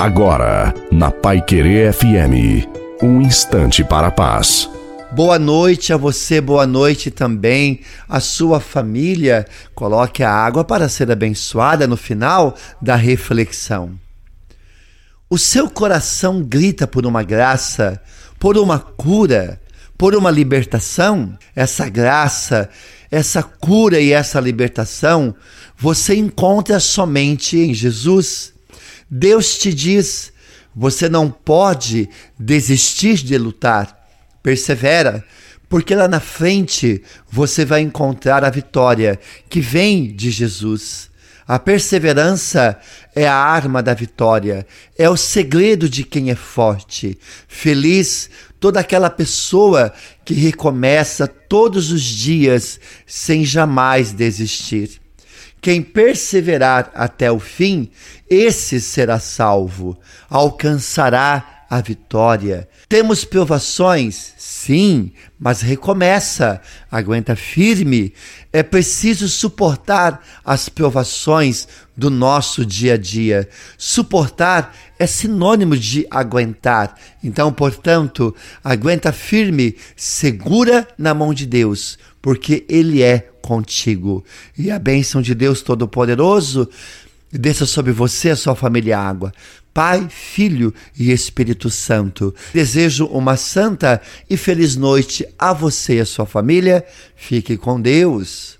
Agora, na Pai Querer FM, um instante para a paz. Boa noite a você, boa noite também à sua família. Coloque a água para ser abençoada no final da reflexão. O seu coração grita por uma graça, por uma cura, por uma libertação. Essa graça, essa cura e essa libertação você encontra somente em Jesus. Deus te diz: você não pode desistir de lutar. Persevera, porque lá na frente você vai encontrar a vitória que vem de Jesus. A perseverança é a arma da vitória, é o segredo de quem é forte. Feliz toda aquela pessoa que recomeça todos os dias sem jamais desistir. Quem perseverar até o fim, esse será salvo, alcançará a vitória. Temos provações, sim, mas recomeça, aguenta firme. É preciso suportar as provações do nosso dia a dia. Suportar é sinônimo de aguentar. Então, portanto, aguenta firme, segura na mão de Deus, porque Ele é contigo. E a bênção de Deus Todo-Poderoso desça sobre você, a sua família, água. Pai, Filho e Espírito Santo. Desejo uma santa e feliz noite a você e a sua família. Fique com Deus.